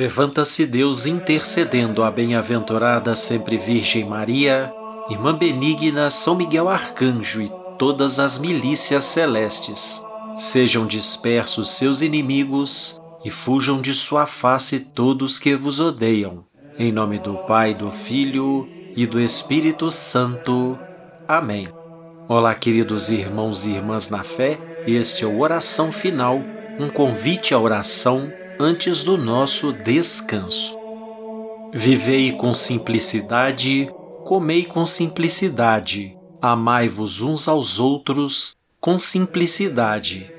Levanta-se Deus intercedendo a bem-aventurada sempre Virgem Maria, Irmã Benigna, São Miguel Arcanjo e todas as milícias celestes. Sejam dispersos seus inimigos e fujam de sua face todos que vos odeiam. Em nome do Pai, do Filho e do Espírito Santo. Amém. Olá, queridos irmãos e irmãs na fé, este é o Oração Final, um convite à oração antes do nosso descanso. Vivei com simplicidade, comei com simplicidade, amai-vos uns aos outros com simplicidade.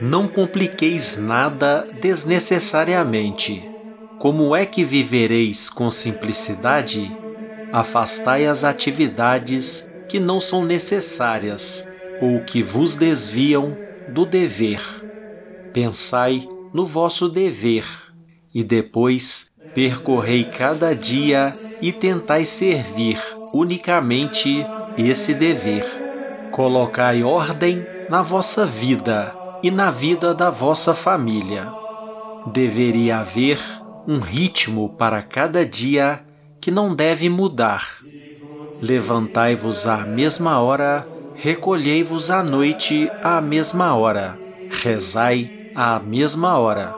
Não compliqueis nada desnecessariamente. Como é que vivereis com simplicidade? Afastai as atividades que não são necessárias ou que vos desviam do dever. Pensai no vosso dever, e depois percorrei cada dia e tentai servir unicamente esse dever. Colocai ordem na vossa vida e na vida da vossa família. Deveria haver um ritmo para cada dia que não deve mudar. Levantai-vos à mesma hora, recolhei-vos à noite à mesma hora, rezai à mesma hora.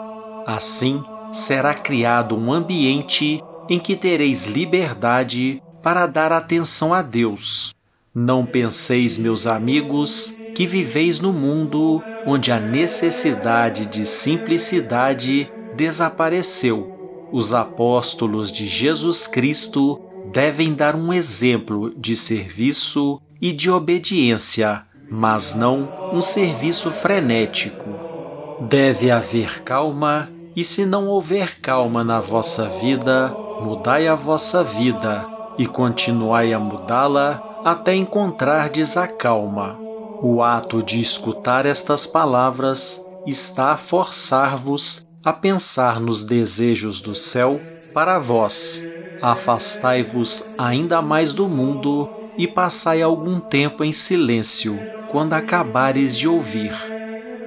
Assim será criado um ambiente em que tereis liberdade para dar atenção a Deus. Não penseis, meus amigos, que viveis no mundo onde a necessidade de simplicidade desapareceu. Os apóstolos de Jesus Cristo devem dar um exemplo de serviço e de obediência, mas não um serviço frenético. Deve haver calma, e se não houver calma na vossa vida, mudai a vossa vida e continuai a mudá-la até encontrardes a calma. O ato de escutar estas palavras está a forçar-vos a pensar nos desejos do céu para vós. Afastai-vos ainda mais do mundo e passai algum tempo em silêncio quando acabares de ouvir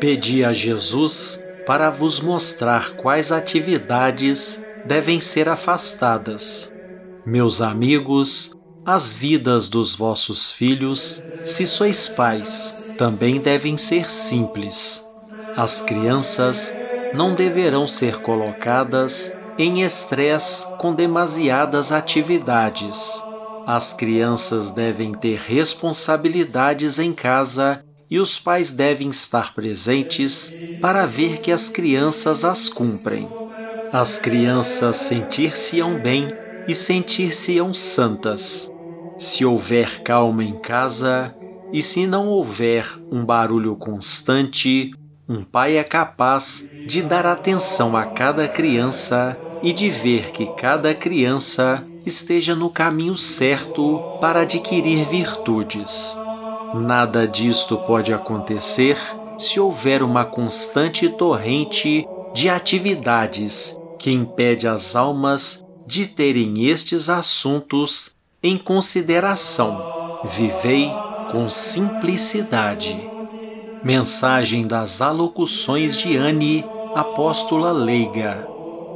Pedi a Jesus para vos mostrar quais atividades devem ser afastadas. Meus amigos, as vidas dos vossos filhos, se sois pais, também devem ser simples. As crianças não deverão ser colocadas em estresse com demasiadas atividades. As crianças devem ter responsabilidades em casa e os pais devem estar presentes para ver que as crianças as cumprem. As crianças sentir-se-ão bem e sentir-se-ão santas. Se houver calma em casa e se não houver um barulho constante, um pai é capaz de dar atenção a cada criança e de ver que cada criança esteja no caminho certo para adquirir virtudes. Nada disto pode acontecer se houver uma constante torrente de atividades que impede as almas de terem estes assuntos em consideração. Vivei com simplicidade. Mensagem das Alocuções de Anne, Apóstola Leiga,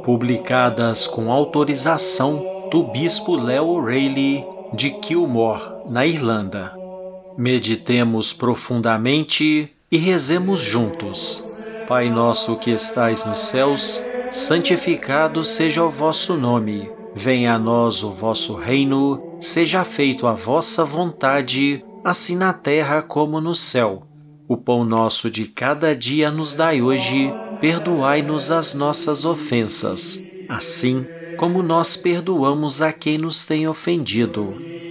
publicadas com autorização do Bispo Leo O'Reilly de Kilmore, na Irlanda. Meditemos profundamente e rezemos juntos. Pai nosso que estais nos céus, santificado seja o vosso nome. Venha a nós o vosso reino, seja feito a vossa vontade, assim na terra como no céu. O pão nosso de cada dia nos dai hoje, perdoai-nos as nossas ofensas, assim como nós perdoamos a quem nos tem ofendido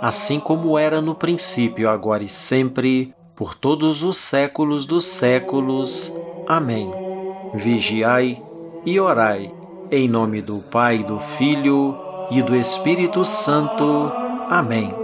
assim como era no princípio, agora e sempre, por todos os séculos dos séculos. Amém. Vigiai e orai Em nome do Pai, do Filho e do Espírito Santo. Amém.